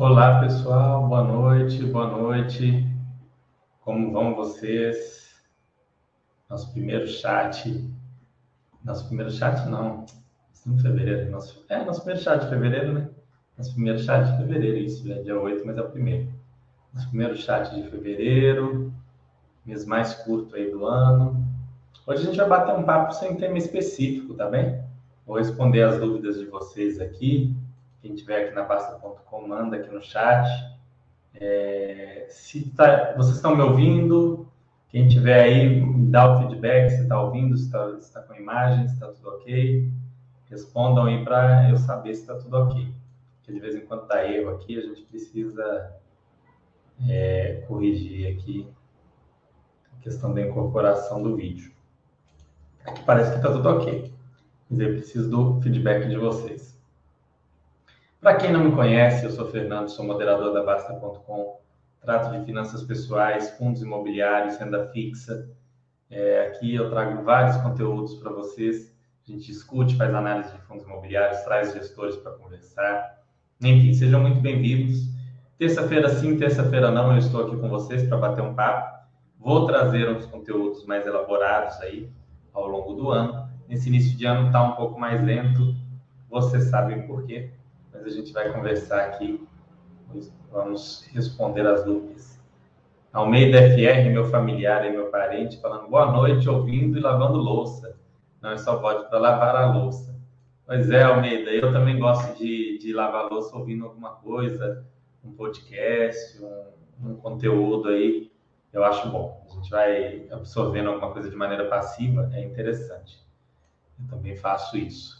Olá, pessoal. Boa noite, boa noite. Como vão vocês? Nosso primeiro chat. Nosso primeiro chat, não. Estamos em fevereiro. Nosso... É, nosso primeiro chat de fevereiro, né? Nosso primeiro chat de fevereiro, isso. É dia 8, mas é o primeiro. Nosso primeiro chat de fevereiro. Mês mais curto aí do ano. Hoje a gente vai bater um papo sem tema específico, tá bem? Vou responder as dúvidas de vocês aqui. Quem tiver aqui na Basta.com, manda aqui no chat. É, se tá, vocês estão me ouvindo, quem tiver aí, dá o feedback se está ouvindo, se está tá com imagem, se está tudo ok. Respondam aí para eu saber se está tudo ok. Porque de vez em quando dá erro aqui, a gente precisa é, corrigir aqui a questão da incorporação do vídeo. Aqui parece que está tudo ok. Mas eu preciso do feedback de vocês. Para quem não me conhece, eu sou Fernando, sou moderador da Basta.com, trato de finanças pessoais, fundos imobiliários, renda fixa. É, aqui eu trago vários conteúdos para vocês. A gente discute, faz análise de fundos imobiliários, traz gestores para conversar. Enfim, sejam muito bem-vindos. Terça-feira sim, terça-feira não, eu estou aqui com vocês para bater um papo. Vou trazer uns conteúdos mais elaborados aí ao longo do ano. Nesse início de ano está um pouco mais lento, vocês sabem por quê mas a gente vai conversar aqui, vamos responder as dúvidas. Almeida FR, meu familiar e meu parente, falando boa noite, ouvindo e lavando louça. Não é só pode para lavar a louça. Pois é, Almeida, eu também gosto de, de lavar louça ouvindo alguma coisa, um podcast, um, um conteúdo aí. Eu acho bom. A gente vai absorvendo alguma coisa de maneira passiva, é interessante. Eu também faço isso.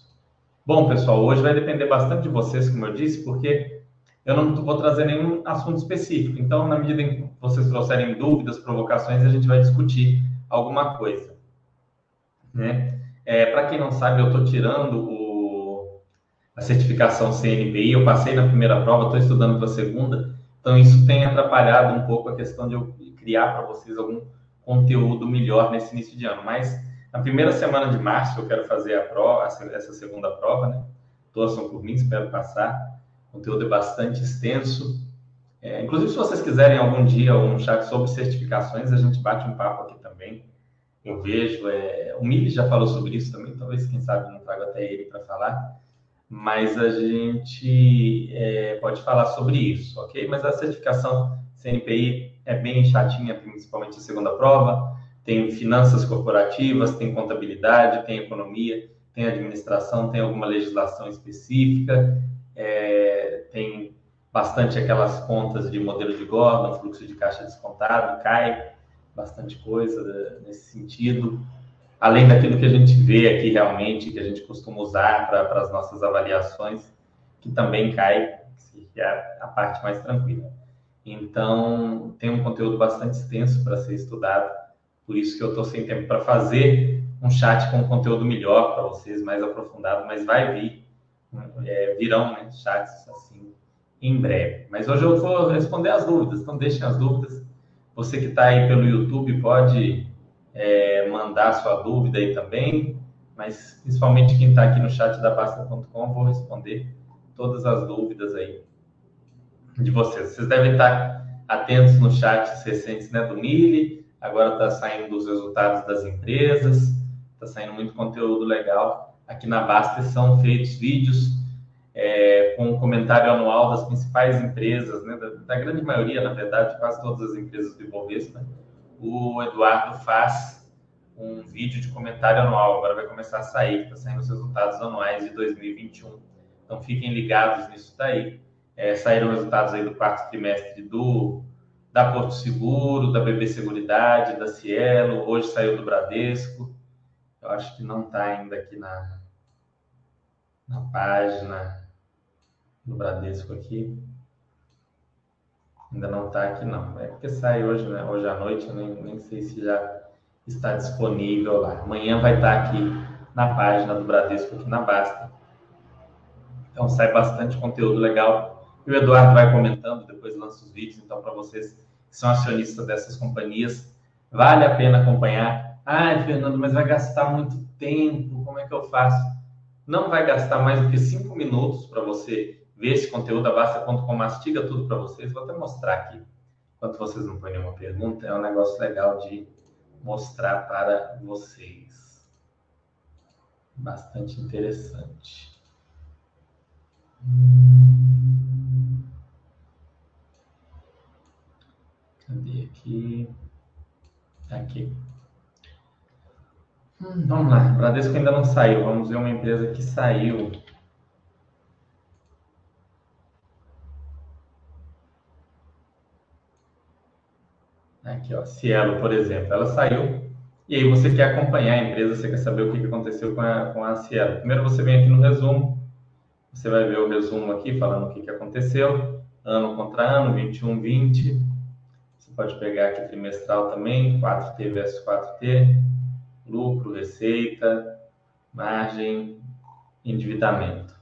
Bom, pessoal, hoje vai depender bastante de vocês, como eu disse, porque eu não vou trazer nenhum assunto específico. Então, na medida em que vocês trouxerem dúvidas, provocações, a gente vai discutir alguma coisa. Né? É, Para quem não sabe, eu estou tirando o, a certificação CNPI. Eu passei na primeira prova, estou estudando para a segunda. Então, isso tem atrapalhado um pouco a questão de eu criar para vocês algum conteúdo melhor nesse início de ano. Mas na primeira semana de março eu quero fazer a prova, essa segunda prova, né? Torçam por mim, espero passar. O conteúdo é bastante extenso. É, inclusive, se vocês quiserem algum dia um chat sobre certificações, a gente bate um papo aqui também. Eu vejo, é, o Mili já falou sobre isso também, talvez, quem sabe, não trago até ele para falar. Mas a gente é, pode falar sobre isso, ok? Mas a certificação CNPI é bem chatinha, principalmente a segunda prova tem finanças corporativas, tem contabilidade, tem economia, tem administração, tem alguma legislação específica, é, tem bastante aquelas contas de modelo de Gordon, fluxo de caixa descontado, cai bastante coisa nesse sentido. Além daquilo que a gente vê aqui realmente, que a gente costuma usar para as nossas avaliações, que também cai, que é a parte mais tranquila. Então, tem um conteúdo bastante extenso para ser estudado por isso que eu estou sem tempo para fazer um chat com conteúdo melhor para vocês, mais aprofundado, mas vai vir, é, virão né, chats assim em breve. Mas hoje eu vou responder as dúvidas, então deixem as dúvidas. Você que está aí pelo YouTube pode é, mandar sua dúvida aí também, mas principalmente quem está aqui no chat da Basta.com, vou responder todas as dúvidas aí de vocês. Vocês devem estar atentos no chat recentes né, do Mili, agora está saindo os resultados das empresas, está saindo muito conteúdo legal. Aqui na Basta são feitos vídeos é, com um comentário anual das principais empresas, né, da, da, grande maioria, na verdade, quase todas as empresas do Ibovespa. O Eduardo faz um vídeo de comentário anual, agora vai começar a sair, está saindo os resultados anuais de 2021. Então fiquem ligados nisso daí. É, saíram resultados aí do quarto trimestre do da Porto Seguro, da BB Seguridade, da Cielo, hoje saiu do Bradesco. Eu acho que não está ainda aqui na, na página do Bradesco aqui. Ainda não está aqui não. É porque sai hoje, né? Hoje à noite, eu nem, nem sei se já está disponível lá. Amanhã vai estar tá aqui na página do Bradesco, aqui na Basta. Então sai bastante conteúdo legal e o Eduardo vai comentando, depois lança os vídeos. Então, para vocês que são acionistas dessas companhias, vale a pena acompanhar. Ah, Fernando, mas vai gastar muito tempo, como é que eu faço? Não vai gastar mais do que cinco minutos para você ver esse conteúdo, a Basta.com mastiga tudo para vocês. Vou até mostrar aqui, enquanto vocês não põem nenhuma pergunta, é um negócio legal de mostrar para vocês. Bastante interessante. Cadê aqui? Aqui. Hum, vamos lá. Bradesco ainda não saiu. Vamos ver uma empresa que saiu. Aqui, ó, Cielo, por exemplo, ela saiu e aí você quer acompanhar a empresa, você quer saber o que aconteceu com a, com a Cielo. Primeiro você vem aqui no resumo, você vai ver o resumo aqui falando o que, que aconteceu, ano contra ano, 21, 20. Você pode pegar aqui trimestral também, 4T versus 4T, lucro, receita, margem, endividamento.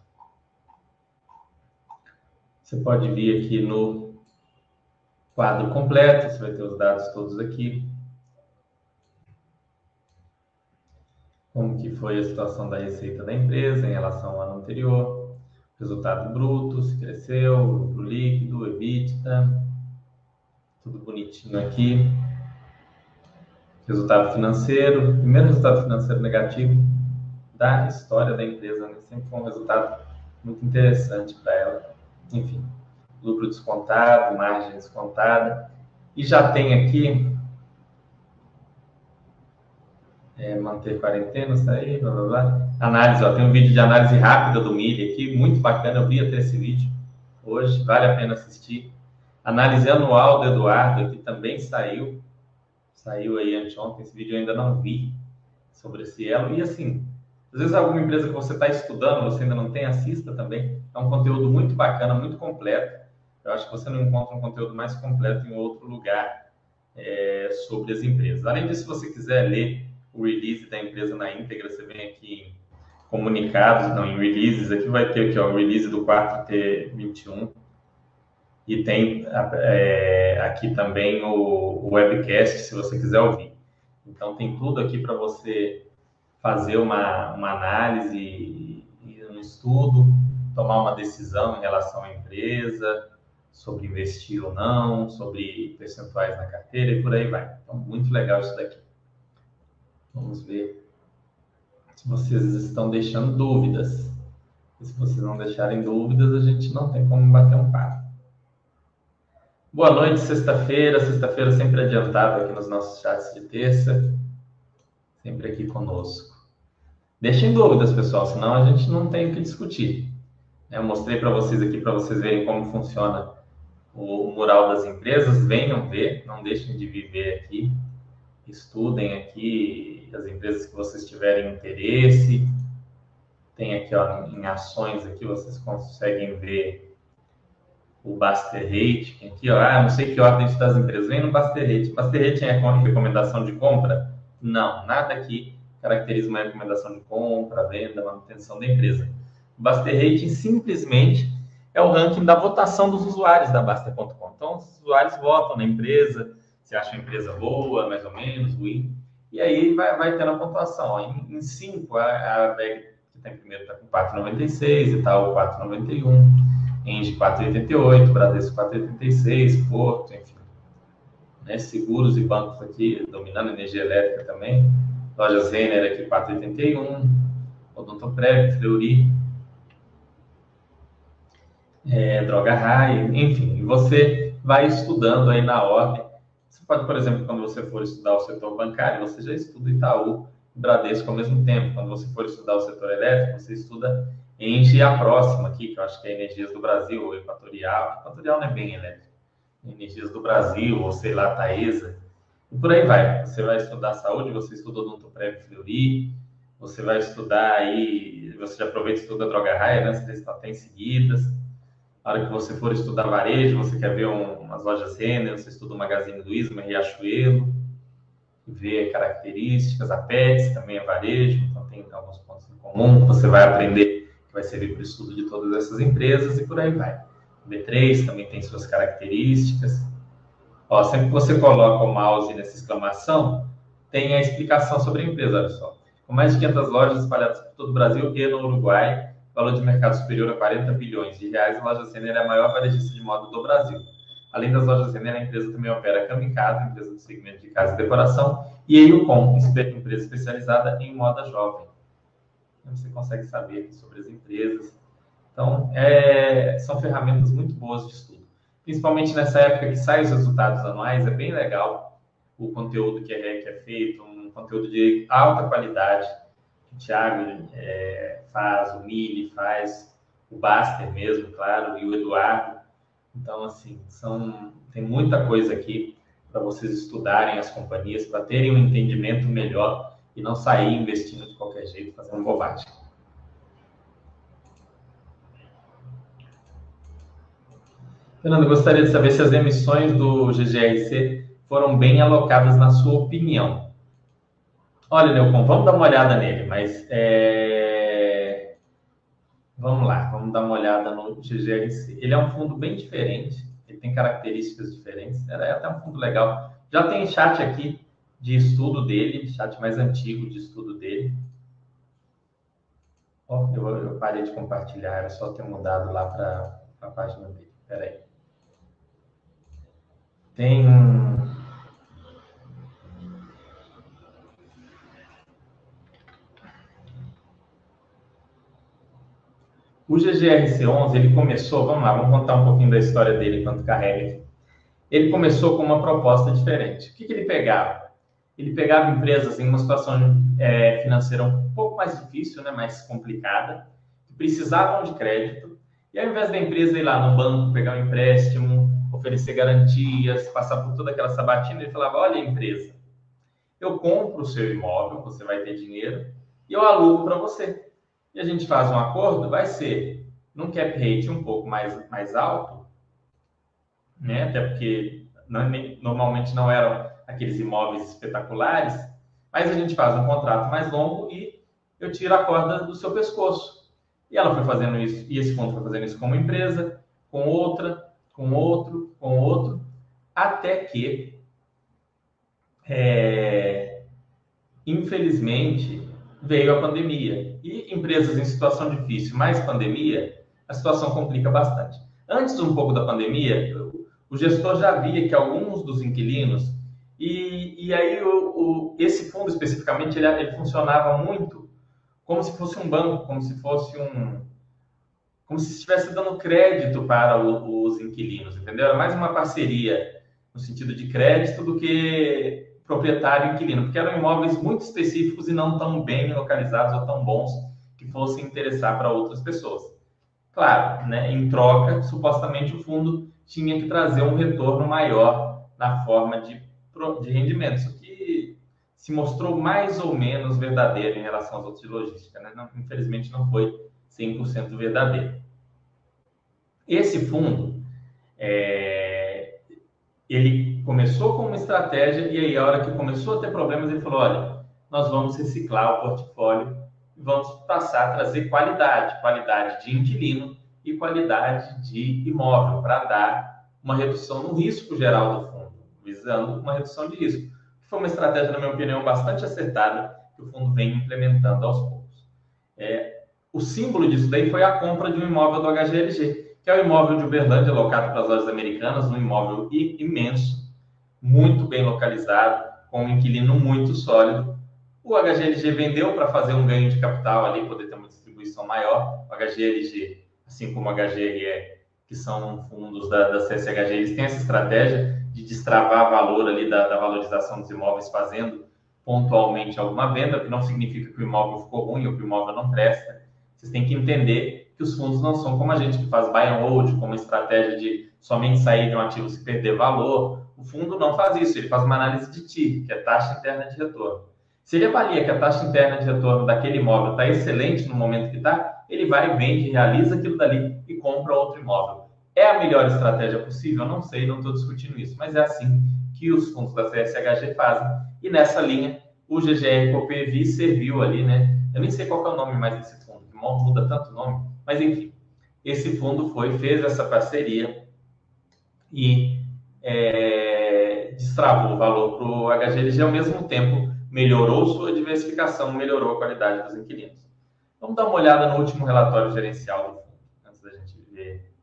Você pode vir aqui no quadro completo, você vai ter os dados todos aqui. Como que foi a situação da receita da empresa em relação ao ano anterior, resultado bruto, se cresceu, lucro líquido, EBITDA, tudo bonitinho aqui. Resultado financeiro, primeiro resultado financeiro negativo da história da empresa, né? sempre foi um resultado muito interessante para ela. Enfim, lucro descontado, margem descontada. E já tem aqui é, manter quarentena, sair, blá blá blá. Análise, ó, tem um vídeo de análise rápida do milho aqui, muito bacana. Eu vi até esse vídeo hoje, vale a pena assistir. Análise anual do Eduardo aqui também saiu, saiu aí anteontem. Esse vídeo eu ainda não vi sobre esse elo. E assim, às vezes alguma empresa que você está estudando, você ainda não tem, assista também. É um conteúdo muito bacana, muito completo. Eu acho que você não encontra um conteúdo mais completo em outro lugar é, sobre as empresas. Além disso, se você quiser ler o release da empresa na íntegra, você vem aqui em comunicados, não, em releases, aqui vai ter aqui, ó, o release do 4T21 e tem é, aqui também o, o webcast, se você quiser ouvir. Então, tem tudo aqui para você fazer uma, uma análise um estudo, tomar uma decisão em relação à empresa, sobre investir ou não, sobre percentuais na carteira e por aí vai. Então, muito legal isso daqui. Vamos ver se vocês estão deixando dúvidas. E se vocês não deixarem dúvidas, a gente não tem como bater um papo. Boa noite, sexta-feira. Sexta-feira sempre adiantado aqui nos nossos chats de terça. Sempre aqui conosco. Deixem dúvidas, pessoal, senão a gente não tem o que discutir. Eu mostrei para vocês aqui, para vocês verem como funciona o mural das empresas, venham ver, não deixem de viver aqui, estudem aqui as empresas que vocês tiverem interesse. Tem aqui ó, em ações aqui, vocês conseguem ver o Baster Rate, aqui ó, ah, não sei que ordem das empresas, vem no Baster Rate. Baster Rate é recomendação de compra? Não, nada aqui caracteriza uma recomendação de compra, venda, manutenção da empresa. O Baster Rate simplesmente é o ranking da votação dos usuários da Basta.com. Então, os usuários votam na empresa, se acham a empresa boa, mais ou menos, ruim, e aí vai, vai tendo a pontuação. Em 5, a, a VEG, que está em primeiro, está com 4,96, Itaú 4,91, Engie 4,88, Bradesco 4,86, Porto, enfim. Né? Seguros e bancos aqui, dominando energia elétrica também. Lojas Renner aqui 4,81, Odontoprev, Fleury é, droga raia, enfim, você vai estudando aí na ordem. Pode, por exemplo, quando você for estudar o setor bancário, você já estuda Itaú e Bradesco ao mesmo tempo. Quando você for estudar o setor elétrico, você estuda Engie a próxima aqui, que eu acho que é Energias do Brasil, ou Equatorial. Equatorial não é bem elétrico. Energias do Brasil, ou sei lá, Taesa. E por aí vai. Você vai estudar saúde, você estuda Odontoprev Fleury, você vai estudar aí, você já aproveita e estuda droga raia, né? Você tem seguidas na hora que você for estudar varejo, você quer ver um, umas lojas Renner, você estuda o Magazine Luiza, uma Riachuelo, vê características, a Pets também é varejo, então tem alguns pontos em comum que você vai aprender, que vai servir para o estudo de todas essas empresas e por aí vai. O B3 também tem suas características. Ó, sempre que você coloca o mouse nessa exclamação, tem a explicação sobre a empresa, olha só. Com mais de 500 lojas espalhadas por todo o Brasil e no Uruguai, valor de mercado superior a 40 bilhões de reais, a loja Renner é a maior varejista de moda do Brasil. Além das lojas Renner, a empresa também opera Kamikaze, empresa do segmento de casa e decoração, e EUCOM, empresa especializada em moda jovem. Então, você consegue saber sobre as empresas. Então, é, são ferramentas muito boas de estudo. Principalmente nessa época que saem os resultados anuais, é bem legal o conteúdo que é, que é feito, um conteúdo de alta qualidade, o Thiago é, faz, o Mili faz, o Baster mesmo, claro, e o Eduardo. Então, assim, são, tem muita coisa aqui para vocês estudarem as companhias, para terem um entendimento melhor e não sair investindo de qualquer jeito, fazendo bobagem. Fernando, gostaria de saber se as emissões do GGRC foram bem alocadas na sua opinião. Olha, Leocon, vamos dar uma olhada nele, mas é... vamos lá, vamos dar uma olhada no GGRC. Ele é um fundo bem diferente, ele tem características diferentes, é até um fundo legal. Já tem chat aqui de estudo dele, chat mais antigo de estudo dele. Oh, eu, eu, parei de compartilhar, era só ter mudado lá para a página dele. Espera aí. Tem um. O GGRC11, ele começou, vamos lá, vamos contar um pouquinho da história dele enquanto carrega. Ele começou com uma proposta diferente. O que, que ele pegava? Ele pegava empresas em uma situação é, financeira um pouco mais difícil, né, mais complicada, que precisavam de crédito, e ao invés da empresa ir lá no banco, pegar um empréstimo, oferecer garantias, passar por toda aquela sabatina, ele falava: Olha, empresa, eu compro o seu imóvel, você vai ter dinheiro, e eu alugo para você. E a gente faz um acordo, vai ser num cap rate um pouco mais, mais alto, né? até porque não, normalmente não eram aqueles imóveis espetaculares, mas a gente faz um contrato mais longo e eu tiro a corda do seu pescoço. E ela foi fazendo isso, e esse fundo foi fazendo isso com uma empresa, com outra, com outro, com outro, até que, é, infelizmente, veio a pandemia. E empresas em situação difícil, mais pandemia, a situação complica bastante. Antes um pouco da pandemia, o gestor já via que alguns dos inquilinos, e, e aí o, o, esse fundo especificamente, ele, ele funcionava muito como se fosse um banco, como se fosse um, como se estivesse dando crédito para o, os inquilinos, entendeu? Era mais uma parceria no sentido de crédito do que proprietário e inquilino, porque eram imóveis muito específicos e não tão bem localizados ou tão bons que fossem interessar para outras pessoas. Claro, né, em troca, supostamente o fundo tinha que trazer um retorno maior na forma de, de rendimento, isso que se mostrou mais ou menos verdadeiro em relação aos outros de logística. Né? Não, infelizmente não foi 100% verdadeiro. Esse fundo, é, ele começou com uma estratégia e aí a hora que começou a ter problemas, ele falou, olha, nós vamos reciclar o portfólio e vamos passar a trazer qualidade, qualidade de inquilino e qualidade de imóvel para dar uma redução no risco geral do fundo, visando uma redução de risco. Foi uma estratégia, na minha opinião, bastante acertada que o fundo vem implementando aos poucos. É, o símbolo disso daí foi a compra de um imóvel do HGLG, que é o imóvel de Uberlândia, locado para as lojas americanas, um imóvel imenso, muito bem localizado, com um inquilino muito sólido. O HGLG vendeu para fazer um ganho de capital ali, poder ter uma distribuição maior. O HGLG, assim como o HGRE, que são fundos da, da CSHG, eles têm essa estratégia de destravar valor ali da, da valorização dos imóveis, fazendo pontualmente alguma venda, que não significa que o imóvel ficou ruim ou que o imóvel não presta, vocês têm que entender que os fundos não são como a gente que faz buy and hold, como estratégia de somente sair de um ativo se perder valor. O fundo não faz isso, ele faz uma análise de TIR, que é taxa interna de retorno. Se ele avalia que a taxa interna de retorno daquele imóvel está excelente no momento que está, ele vai, vende, realiza aquilo dali e compra outro imóvel. É a melhor estratégia possível? Eu não sei, não estou discutindo isso, mas é assim que os fundos da CSHG fazem. E nessa linha, o GGR Copevy serviu ali, né? Eu nem sei qual é o nome mais desse muda tanto nome, mas enfim, esse fundo foi, fez essa parceria e é, destravou o valor para o HGLG, ao mesmo tempo melhorou sua diversificação, melhorou a qualidade dos inquilinos. Vamos dar uma olhada no último relatório gerencial do fundo, antes da gente ver.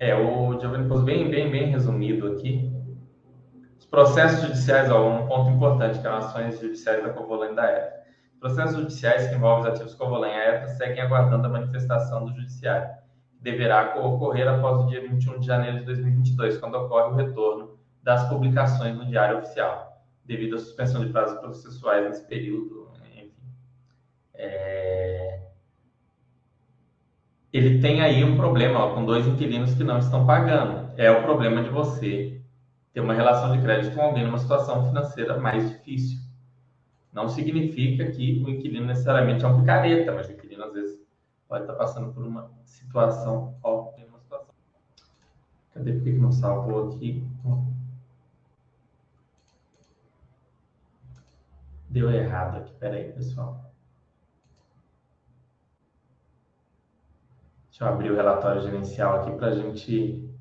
É, o Giovanni pôs bem, bem, bem resumido aqui. Os processos judiciais, ó, um ponto importante, que são ações judiciais da Covolan e da ETA. Processos judiciais que envolvem os ativos Covolan e a ETA seguem aguardando a manifestação do judiciário, deverá ocorrer após o dia 21 de janeiro de 2022, quando ocorre o retorno das publicações no Diário Oficial, devido à suspensão de prazos processuais nesse período, enfim. É... Ele tem aí um problema ó, com dois inquilinos que não estão pagando. É o problema de você ter uma relação de crédito com alguém numa situação financeira mais difícil. Não significa que o inquilino necessariamente é um picareta, mas o inquilino às vezes pode estar passando por uma situação, ó, uma situação. Cadê? Por que não salvou aqui? Deu errado aqui, peraí, pessoal. Deixa eu abrir o relatório gerencial aqui para gente,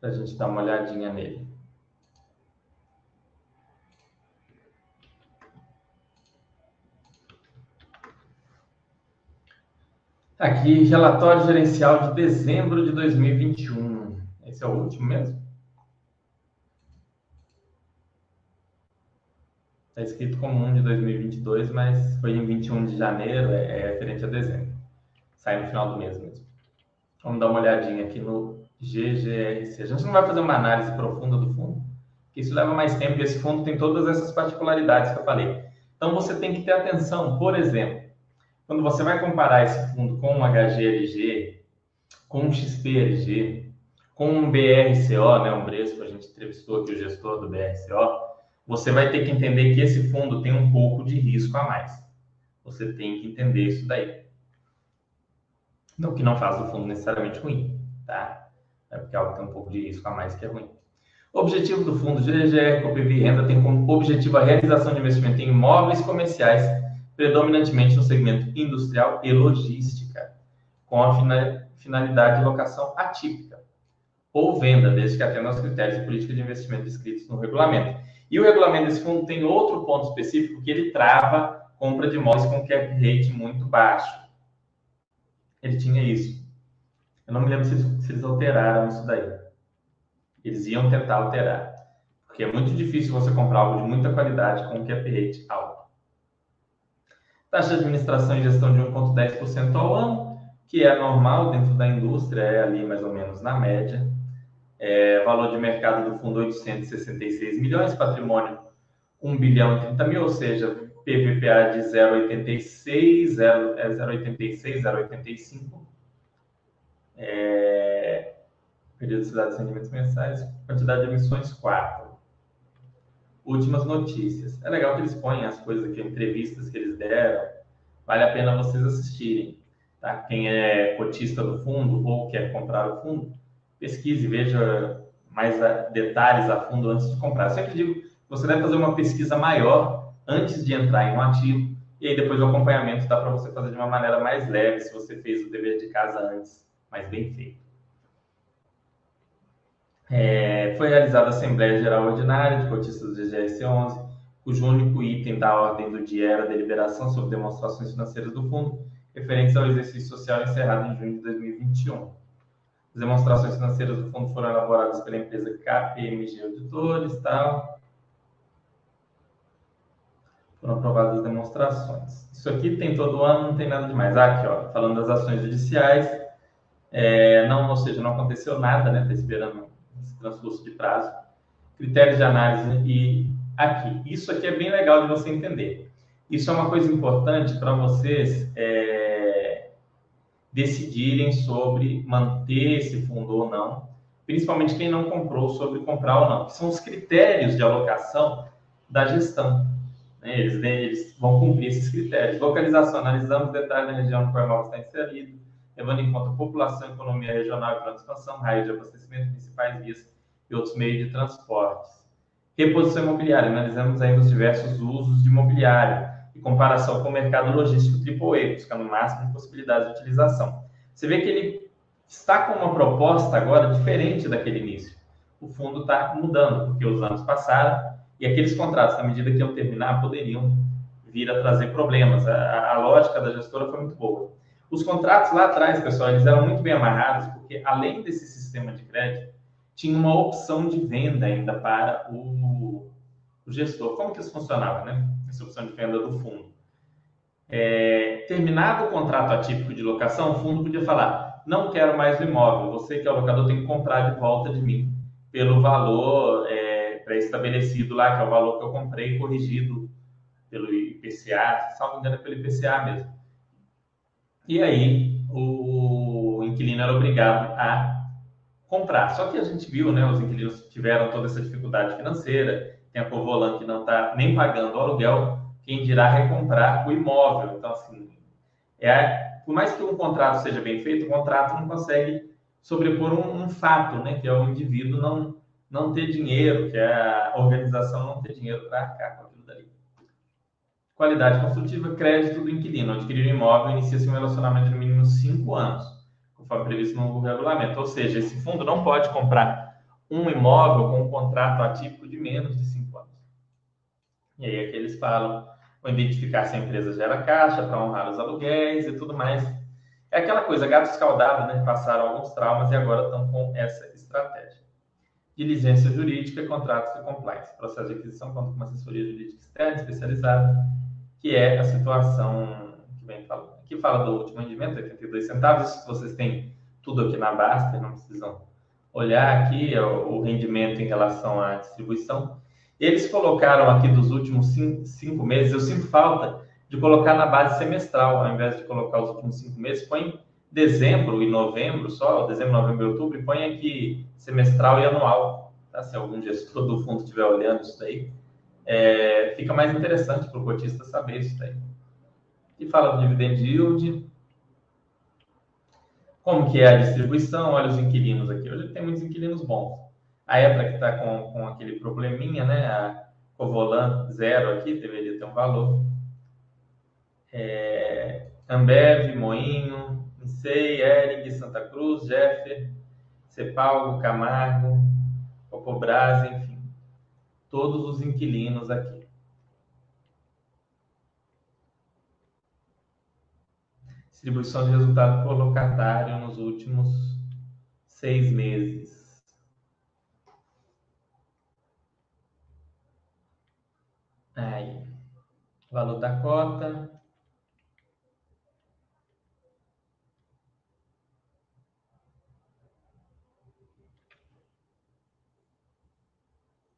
a gente dar uma olhadinha nele. Aqui, relatório gerencial de dezembro de 2021. Esse é o último mesmo? Está escrito como 1 de 2022, mas foi em 21 de janeiro, é, é referente a dezembro. Sai no final do mês mesmo. Vamos dar uma olhadinha aqui no GGRC. A gente não vai fazer uma análise profunda do fundo, porque isso leva mais tempo e esse fundo tem todas essas particularidades que eu falei. Então você tem que ter atenção, por exemplo, quando você vai comparar esse fundo com um HGLG, com um XPLG, com um BRCO, né, um Bresco, a gente entrevistou aqui o gestor do BRCO, você vai ter que entender que esse fundo tem um pouco de risco a mais. Você tem que entender isso daí. Não que não faz o fundo necessariamente ruim, tá? É porque algo tem um pouco de risco a mais que é ruim. O objetivo do fundo GGR Copv Renda tem como objetivo a realização de investimento em imóveis comerciais, predominantemente no segmento industrial e logística, com a finalidade de locação atípica ou venda, desde que atenda aos critérios de política de investimento descritos no regulamento. E o regulamento desse fundo tem outro ponto específico que ele trava compra de imóveis com cap rate muito baixo ele tinha isso. Eu não me lembro se eles, se eles alteraram isso daí. Eles iam tentar alterar. Porque é muito difícil você comprar algo de muita qualidade com cap rate alto. Taxa de administração e gestão de 1,10% ao ano, que é normal dentro da indústria, é ali mais ou menos na média. É, valor de mercado do fundo 866 milhões, patrimônio 1 bilhão e 30 mil, ou seja, PVPA de 0,86, 0,86, 0,85. É, periodicidade de rendimentos mensais, quantidade de emissões 4. Últimas notícias. É legal que eles põem as coisas aqui, entrevistas que eles deram. Vale a pena vocês assistirem. Tá? Quem é cotista do fundo ou quer comprar o fundo, pesquise, veja mais detalhes a fundo antes de comprar. Eu sempre digo você deve fazer uma pesquisa maior antes de entrar em um ativo, e aí depois o acompanhamento dá para você fazer de uma maneira mais leve, se você fez o dever de casa antes, mais bem feito. É, foi realizada a Assembleia Geral Ordinária de Cotistas do GGS11, cujo único item da ordem do dia era a deliberação sobre demonstrações financeiras do fundo, referentes ao exercício social encerrado em junho de 2021. As demonstrações financeiras do fundo foram elaboradas pela empresa KPMG Auditores, tal, foram aprovadas demonstrações. Isso aqui tem todo ano, não tem nada demais. Ah, aqui, ó, falando das ações judiciais, é, não, ou seja, não aconteceu nada, né? Está esperando esse transcurso de prazo. Critérios de análise e aqui. Isso aqui é bem legal de você entender. Isso é uma coisa importante para vocês é, decidirem sobre manter esse fundo ou não, principalmente quem não comprou sobre comprar ou não, que são os critérios de alocação da gestão. Né? Eles, eles, vão cumprir esses critérios. Localização, analisamos detalhes da região no qual o imóvel está inserido, levando em conta população, economia regional e plano expansão, raio de abastecimento, principais vias e outros meios de transportes. Reposição imobiliária, analisamos ainda os diversos usos de imobiliário e comparação com o mercado logístico AAA, buscando o máximo de possibilidades de utilização. Você vê que ele está com uma proposta agora diferente daquele início. O fundo está mudando, porque os anos passaram e aqueles contratos, na medida que iam terminar, poderiam vir a trazer problemas. A, a, lógica da gestora foi muito boa. Os contratos lá atrás, pessoal, eles eram muito bem amarrados, porque além desse sistema de crédito, tinha uma opção de venda ainda para o, o gestor. Como que isso funcionava, né? Essa opção de venda do fundo. É, terminado o contrato atípico de locação, o fundo podia falar: não quero mais o imóvel, você que é o locador tem que comprar de volta de mim pelo valor é, pré-estabelecido lá, que é o valor que eu comprei corrigido pelo IPCA, salvo engano é pelo IPCA mesmo. E aí o inquilino era obrigado a comprar. Só que a gente viu, né, os inquilinos tiveram toda essa dificuldade financeira, tem a Covolan que não está nem pagando o aluguel, quem dirá recomprar o imóvel. Então, assim, é, por mais que um contrato seja bem feito, o contrato não consegue sobrepor um, um fato, né, que é o indivíduo não, não ter dinheiro, que é a organização não ter dinheiro para arcar com. Qualidade construtiva, crédito do inquilino. Adquirir um imóvel inicia-se um relacionamento de no mínimo cinco anos, conforme previsto no regulamento. Ou seja, esse fundo não pode comprar um imóvel com um contrato atípico de menos de cinco anos. E aí é que eles falam ou identificar se a empresa gera caixa para honrar os aluguéis e tudo mais. É aquela coisa, gato escaldado, né? Passaram alguns traumas e agora estão com essa estratégia. Diligência jurídica, contratos de compliance. Processo de aquisição conta com uma assessoria jurídica externa especializada, que é a situação que vem falando. Aqui fala do último rendimento, 82 centavos. Isso vocês têm tudo aqui na Basta, não precisam olhar aqui é o rendimento em relação à distribuição. Eles colocaram aqui dos últimos cinco, cinco, meses, eu sinto falta de colocar na base semestral, ao invés de colocar os últimos cinco meses, põe dezembro e novembro só, dezembro, novembro e outubro, e põe aqui semestral e anual. Tá? Se algum gestor do fundo estiver olhando isso daí, é, fica mais interessante para o cotista saber isso daí. E fala do dividend yield, como que é a distribuição, olha os inquilinos aqui. Hoje tem muitos inquilinos bons. A EPRA que está com, com aquele probleminha, né? A Covolan zero aqui, deveria ter um valor. É, Ambev, Moinho, Insei, Ering, Santa Cruz, Jeffer, Cepalgo, Camargo, Copobras, enfim. Todos os inquilinos aqui. Distribuição de resultado por locatário nos últimos seis meses. Aí, valor da cota.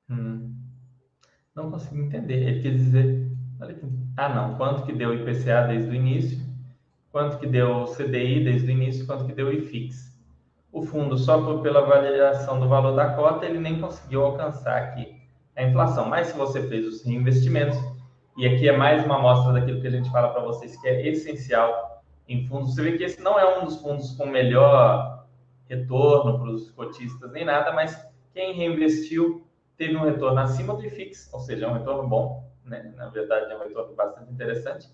Hum. Não consigo entender. Ele quer dizer. Ah, não. Quanto que deu IPCA desde o início? Quanto que deu CDI desde o início? Quanto que deu IFIX? O fundo, só por, pela variação do valor da cota, ele nem conseguiu alcançar aqui a inflação. Mas se você fez os reinvestimentos, e aqui é mais uma amostra daquilo que a gente fala para vocês que é essencial em fundos, você vê que esse não é um dos fundos com melhor retorno para os cotistas nem nada, mas quem reinvestiu teve um retorno acima do IFIX, ou seja, é um retorno bom, né? na verdade é um retorno bastante interessante,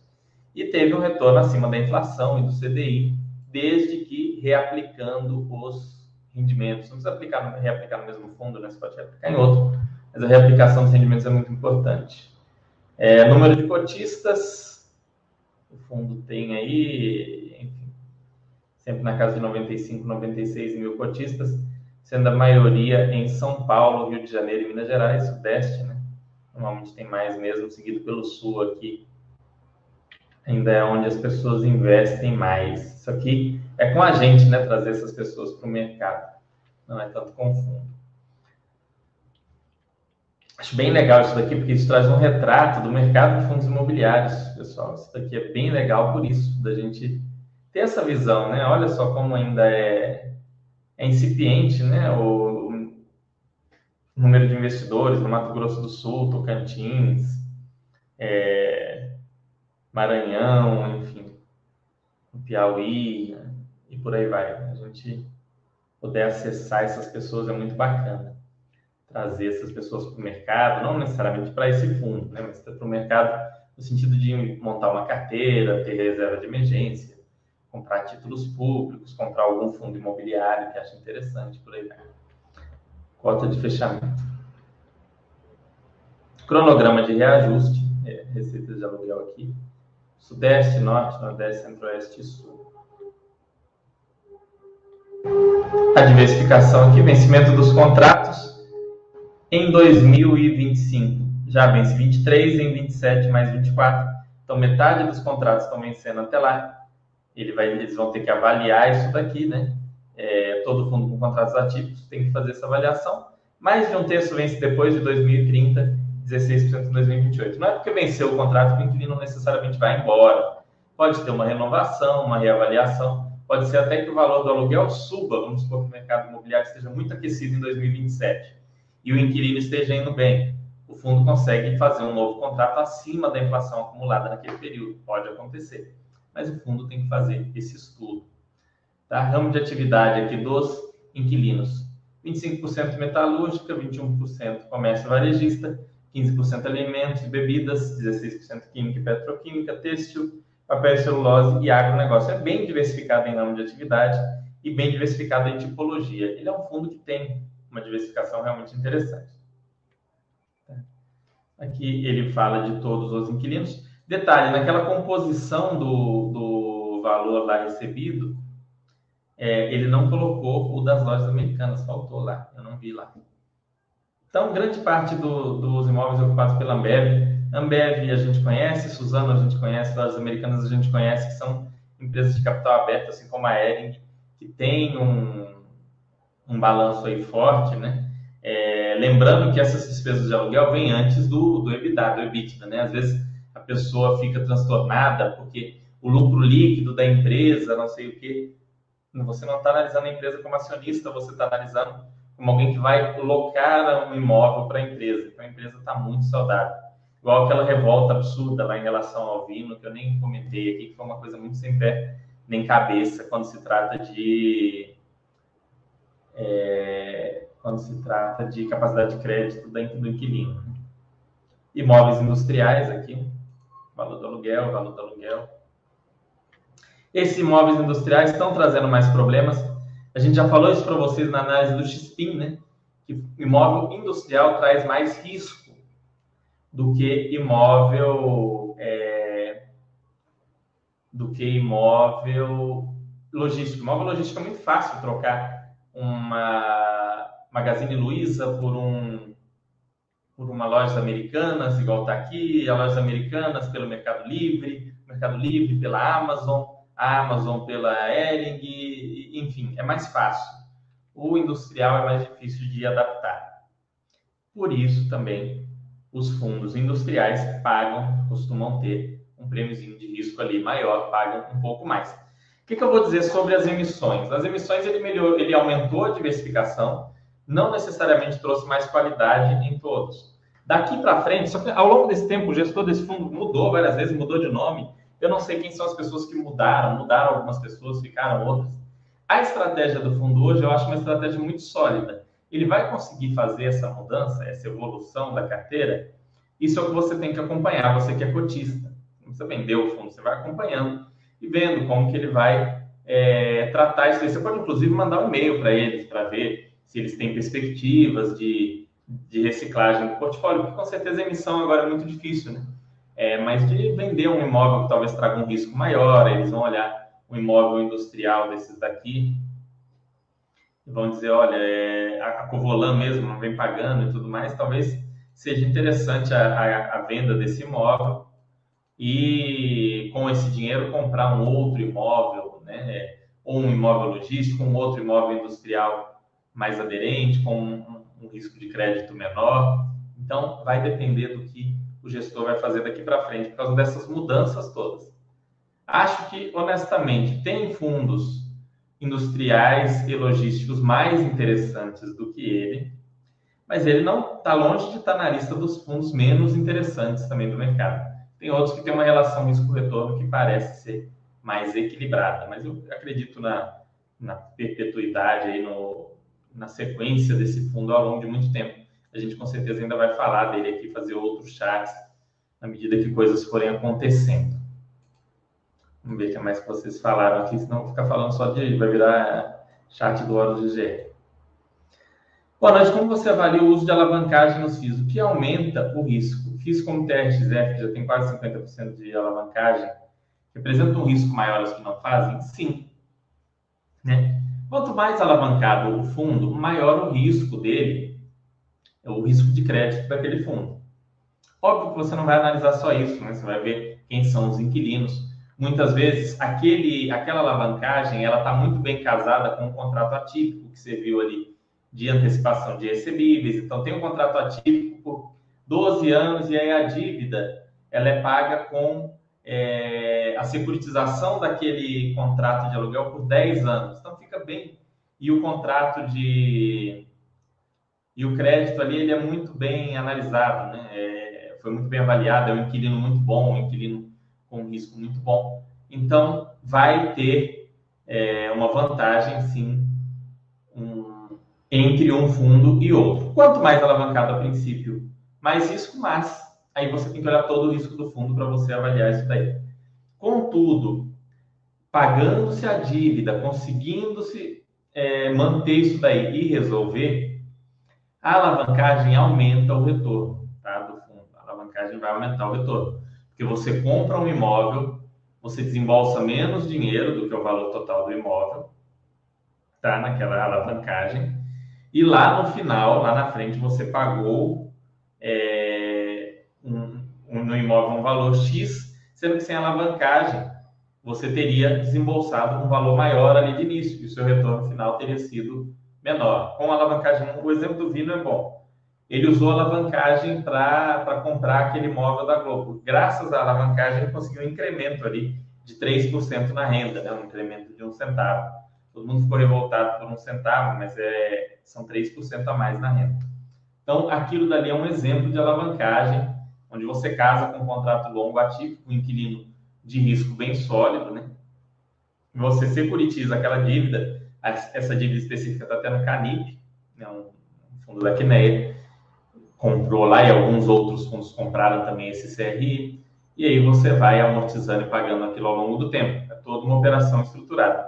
e teve um retorno acima da inflação e do CDI, desde que reaplicando os rendimentos. Não precisa aplicar, reaplicar no mesmo fundo, né? você pode reaplicar em outro, mas a reaplicação dos rendimentos é muito importante. É, número de cotistas, o fundo tem aí, enfim, sempre na casa de 95, 96 mil cotistas, sendo a maioria em São Paulo, Rio de Janeiro e Minas Gerais, Sudeste, né? Normalmente tem mais mesmo, seguido pelo Sul aqui. Ainda é onde as pessoas investem mais. Isso aqui é com a gente, né? Trazer essas pessoas para o mercado. Não é tanto com fundo. Acho bem legal isso daqui, porque isso traz um retrato do mercado de fundos imobiliários, pessoal. Isso daqui é bem legal por isso, da gente ter essa visão, né? Olha só como ainda é, é incipiente, né? O, número de investidores no Mato Grosso do Sul, Tocantins, é, Maranhão, enfim, Piauí, né? e por aí vai. A gente poder acessar essas pessoas é muito bacana trazer essas pessoas para o mercado, não necessariamente para esse fundo, né, mas para o mercado no sentido de montar uma carteira, ter reserva de emergência, comprar títulos públicos, comprar algum fundo imobiliário que acha interessante, por aí. Cota de fechamento. Cronograma de reajuste. É, receitas de aluguel aqui. Sudeste, Norte, Nordeste, Centro-Oeste e Sul. A diversificação aqui, vencimento dos contratos em 2025. Já vence 23, em 27 mais 24. Então, metade dos contratos estão vencendo até lá. Ele vai, eles vão ter que avaliar isso daqui, né? É, todo fundo com contratos ativos tem que fazer essa avaliação. Mais de um terço vence depois de 2030, 16% em 2028. Não é porque venceu o contrato que o inquilino necessariamente vai embora. Pode ter uma renovação, uma reavaliação. Pode ser até que o valor do aluguel suba. Vamos supor que o mercado imobiliário esteja muito aquecido em 2027 e o inquilino esteja indo bem. O fundo consegue fazer um novo contrato acima da inflação acumulada naquele período. Pode acontecer. Mas o fundo tem que fazer esse estudo. Tá? Ramo de atividade aqui dos inquilinos: 25% metalúrgica, 21% comércio varejista, 15% alimentos e bebidas, 16% química e petroquímica, têxtil, papel e celulose e agronegócio. É bem diversificado em ramo de atividade e bem diversificado em tipologia. Ele é um fundo que tem uma diversificação realmente interessante. Tá? Aqui ele fala de todos os inquilinos. Detalhe, naquela composição do, do valor lá recebido, é, ele não colocou o das lojas americanas, faltou lá, eu não vi lá. Então, grande parte do, dos imóveis ocupados pela Ambev, Ambev a gente conhece, Suzano a gente conhece, lojas americanas a gente conhece, que são empresas de capital aberto, assim como a Ering, que tem um, um balanço aí forte, né? É, lembrando que essas despesas de aluguel vêm antes do, do EBITDA, do EBITDA, né? Às vezes a pessoa fica transtornada porque o lucro líquido da empresa, não sei o quê, você não está analisando a empresa como acionista, você está analisando como alguém que vai locar um imóvel para a empresa. Então a empresa está muito saudável. Igual aquela revolta absurda lá em relação ao vino, que eu nem comentei aqui, que foi uma coisa muito sem pé nem cabeça quando se trata de. É, quando se trata de capacidade de crédito do inquilino. Imóveis industriais aqui, valor do aluguel, valor do aluguel. Esses imóveis industriais estão trazendo mais problemas. A gente já falou isso para vocês na análise do XPIN, né? Que imóvel industrial traz mais risco do que imóvel é, do que imóvel logístico. Imóvel logístico é muito fácil trocar uma Magazine Luiza por um por uma loja americanas, igual está aqui, a lojas americanas pelo Mercado Livre, Mercado Livre pela Amazon, a Amazon pela Ering, enfim, é mais fácil. O industrial é mais difícil de adaptar. Por isso também os fundos industriais pagam, costumam ter um prêmiozinho de risco ali maior, pagam um pouco mais. O que, que eu vou dizer sobre as emissões? As emissões ele, melhor, ele aumentou a diversificação, não necessariamente trouxe mais qualidade em todos. Daqui para frente, só que ao longo desse tempo, o gestor desse fundo mudou várias vezes, mudou de nome, eu não sei quem são as pessoas que mudaram, mudaram algumas pessoas, ficaram outras. A estratégia do fundo hoje eu acho uma estratégia muito sólida. Ele vai conseguir fazer essa mudança, essa evolução da carteira? Isso é o que você tem que acompanhar, você que é cotista. Você vendeu o fundo, você vai acompanhando e vendo como que ele vai é, tratar isso. Você pode, inclusive, mandar um e-mail para eles para ver se eles têm perspectivas de, de reciclagem do portfólio, porque com certeza a emissão agora é muito difícil, né? é, mas de vender um imóvel que talvez traga um risco maior, eles vão olhar um imóvel industrial desses daqui e vão dizer, olha, é, a Covolan mesmo não vem pagando e tudo mais, talvez seja interessante a, a, a venda desse imóvel e com esse dinheiro comprar um outro imóvel, né, ou um imóvel logístico, um outro imóvel industrial mais aderente, com um, um risco de crédito menor. Então, vai depender do que o gestor vai fazer daqui para frente por causa dessas mudanças todas. Acho que, honestamente, tem fundos industriais e logísticos mais interessantes do que ele, mas ele não está longe de estar tá na lista dos fundos menos interessantes também do mercado. Tem outros que têm uma relação risco-retorno que parece ser mais equilibrada, mas eu acredito na, na perpetuidade aí, no, na sequência desse fundo ao longo de muito tempo a gente com certeza ainda vai falar dele aqui, fazer outros chats na medida que coisas forem acontecendo. Vamos ver o que mais vocês falaram aqui, senão ficar falando só de. vai virar chat do Hora do GG. Boa noite. Como você avalia o uso de alavancagem nos FIIs? O que aumenta o risco? FIIs como TRXF, que já tem quase 50% de alavancagem, representam um risco maior aos que não fazem? Sim. Né? Quanto mais alavancado o fundo, maior o risco dele, é o risco de crédito daquele fundo. Óbvio que você não vai analisar só isso, né? você vai ver quem são os inquilinos. Muitas vezes, aquele, aquela alavancagem ela está muito bem casada com um contrato atípico que você viu ali de antecipação de recebíveis. Então, tem um contrato atípico por 12 anos e aí a dívida ela é paga com é, a securitização daquele contrato de aluguel por 10 anos. Então fica bem. E o contrato de. E o crédito ali ele é muito bem analisado, né? É, foi muito bem avaliado, é um inquilino muito bom, um inquilino com risco muito bom. Então vai ter é, uma vantagem, sim, um, entre um fundo e outro. Quanto mais alavancado a princípio, mais risco, mas aí você tem que olhar todo o risco do fundo para você avaliar isso daí. Contudo, pagando-se a dívida, conseguindo-se é, manter isso daí e resolver, a alavancagem aumenta o retorno tá, do fundo. A alavancagem vai aumentar o retorno. Porque você compra um imóvel, você desembolsa menos dinheiro do que o valor total do imóvel, tá? Naquela alavancagem. E lá no final, lá na frente, você pagou é, no imóvel um valor X, sendo que sem alavancagem você teria desembolsado um valor maior ali de início, e o seu retorno final teria sido menor. Com alavancagem, o exemplo do Vino é bom. Ele usou alavancagem para comprar aquele imóvel da Globo. Graças à alavancagem, ele conseguiu um incremento ali de 3% na renda, né? um incremento de um centavo. Todo mundo ficou revoltado por um centavo, mas é, são 3% a mais na renda. Então, aquilo dali é um exemplo de alavancagem onde você casa com um contrato longo ativo, com um inquilino de risco bem sólido, né? Você securitiza aquela dívida, essa dívida específica está até no Canip, né? um fundo da Quineia, comprou lá e alguns outros fundos compraram também esse CRI, e aí você vai amortizando e pagando aquilo ao longo do tempo. É toda uma operação estruturada.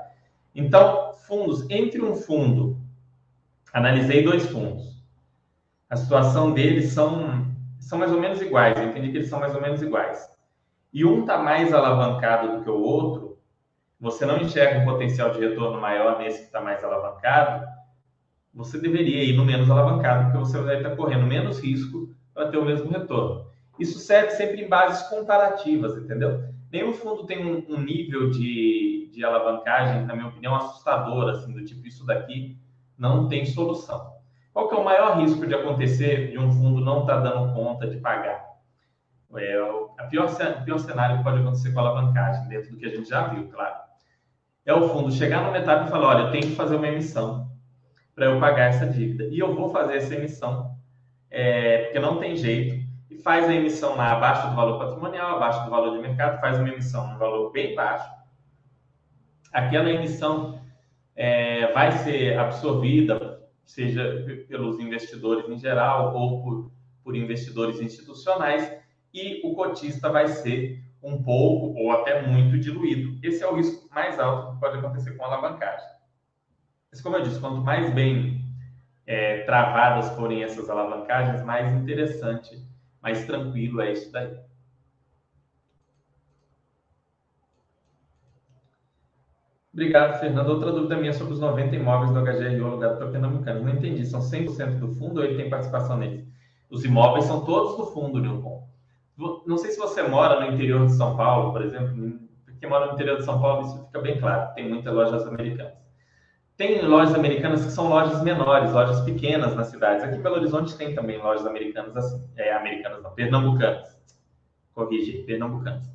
Então, fundos, entre um fundo, analisei dois fundos. A situação deles são são mais ou menos iguais. Eu entendi que eles são mais ou menos iguais. E um está mais alavancado do que o outro, você não enxerga um potencial de retorno maior nesse que está mais alavancado, você deveria ir no menos alavancado, porque você vai estar correndo menos risco para ter o mesmo retorno. Isso serve sempre em bases comparativas, entendeu? Nenhum fundo tem um, um nível de, de alavancagem, na minha opinião, assustador, assim, do tipo, isso daqui não tem solução. Qual que é o maior risco de acontecer de um fundo não estar tá dando conta de pagar? É, o, pior, pior cenário que pode acontecer com a alavancagem, dentro do que a gente já viu, claro. É o fundo chegar numa etapa e falar, olha, eu tenho que fazer uma emissão para eu pagar essa dívida. E eu vou fazer essa emissão, é, porque não tem jeito. E faz a emissão lá abaixo do valor patrimonial, abaixo do valor de mercado, faz uma emissão no valor bem baixo. Aquela emissão é, vai ser absorvida seja pelos investidores em geral ou por, por investidores institucionais, e o cotista vai ser um pouco ou até muito diluído. Esse é o risco mais alto que pode acontecer com a alavancagem. Mas, como eu disse, quanto mais bem é, travadas forem essas alavancagens, mais interessante, mais tranquilo é isso daí. Obrigado, Fernando. Outra dúvida minha sobre os 90 imóveis do HGRO alugado para Pernambucanos. Não entendi. São 100% do fundo ou ele tem participação neles? Os imóveis são todos do fundo, Nilton. Não sei se você mora no interior de São Paulo, por exemplo. Quem mora no interior de São Paulo, isso fica bem claro. Tem muitas lojas americanas. Tem lojas americanas que são lojas menores, lojas pequenas nas cidades. Aqui em Belo Horizonte tem também lojas americanas assim. É, americanas não, pernambucanas. Corrigir, pernambucanas.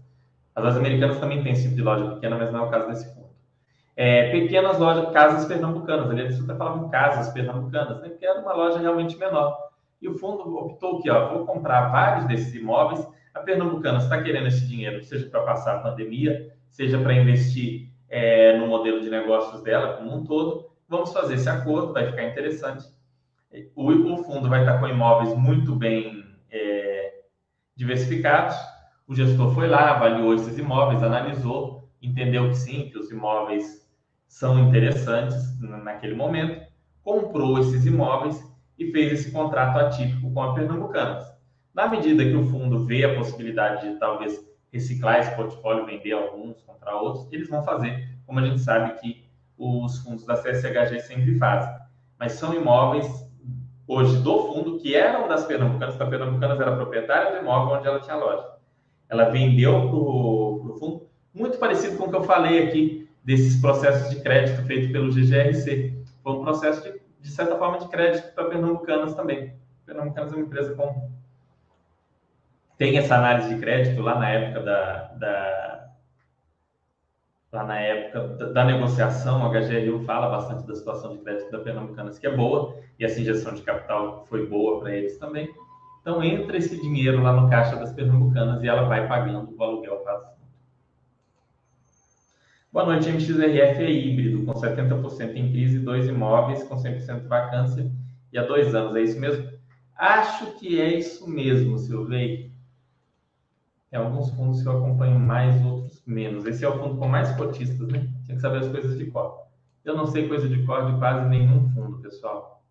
As lojas americanas também têm esse tipo de loja pequena, mas não é o caso desse fundo é, pequenas lojas, casas pernambucanas. Ali eles até falavam casas pernambucanas, né? porque era uma loja realmente menor. E o fundo optou que, ó, vou comprar vários desses imóveis. A Pernambucana está querendo esse dinheiro, seja para passar a pandemia, seja para investir é, no modelo de negócios dela como um todo. Vamos fazer esse acordo, vai ficar interessante. O, o fundo vai estar com imóveis muito bem é, diversificados. O gestor foi lá, avaliou esses imóveis, analisou, entendeu que sim, que os imóveis são interessantes naquele momento, comprou esses imóveis e fez esse contrato atípico com a Pernambucanas. Na medida que o fundo vê a possibilidade de talvez reciclar esse portfólio, vender alguns, comprar outros, eles vão fazer, como a gente sabe que os fundos da CSHG sempre fazem. Mas são imóveis hoje do fundo que eram das Pernambucanas, a Pernambucanas era proprietária do imóvel onde ela tinha loja. Ela vendeu para o fundo, muito parecido com o que eu falei aqui desses processos de crédito feito pelo GGRC. Foi um processo de, de certa forma de crédito para Pernambucanas também. Pernambucanas é uma empresa com tem essa análise de crédito lá na época da, da lá na época da, da, negociação, a HGRU fala bastante da situação de crédito da Pernambucanas, que é boa, e essa injeção de capital foi boa para eles também. Então, entra esse dinheiro lá no caixa das Pernambucanas e ela vai pagando o aluguel para Boa noite, MXRF é híbrido, com 70% em crise, dois imóveis com 100% de vacância e há dois anos. É isso mesmo? Acho que é isso mesmo, Silvei. Tem alguns fundos que eu acompanho mais, outros menos. Esse é o fundo com mais cotistas, né? Tinha que saber as coisas de cor. Eu não sei coisa de cor de quase nenhum fundo, pessoal.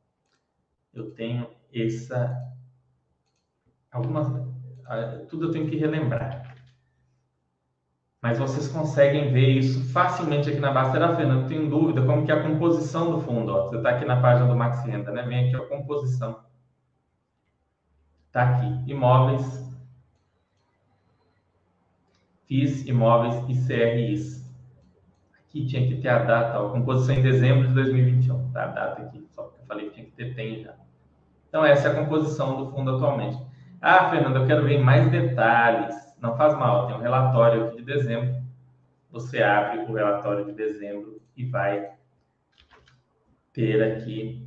Eu tenho essa. Algumas. Ah, tudo eu tenho que relembrar. Mas vocês conseguem ver isso facilmente aqui na base. Fernando? Tenho dúvida como que é a composição do fundo. Ó. Você está aqui na página do Max Renda, né? Vem aqui a composição. Está aqui. Imóveis, FIIs, imóveis e CRIs. Aqui tinha que ter a data, a composição em dezembro de 2021, tá? A data aqui, só porque eu falei que tinha que ter, tem já. Então, essa é a composição do fundo atualmente. Ah, Fernando, eu quero ver mais detalhes. Não faz mal, tem um relatório aqui de dezembro. Você abre o relatório de dezembro e vai ter aqui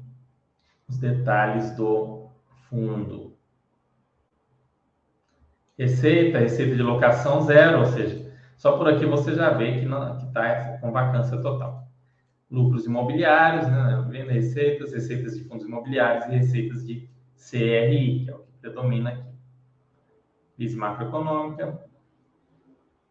os detalhes do fundo. Receita, receita de locação zero, ou seja, só por aqui você já vê que está com vacância total. Lucros imobiliários, né? receitas, receitas de fundos imobiliários e receitas de CRI, que é o que predomina aqui. Crise macroeconômica.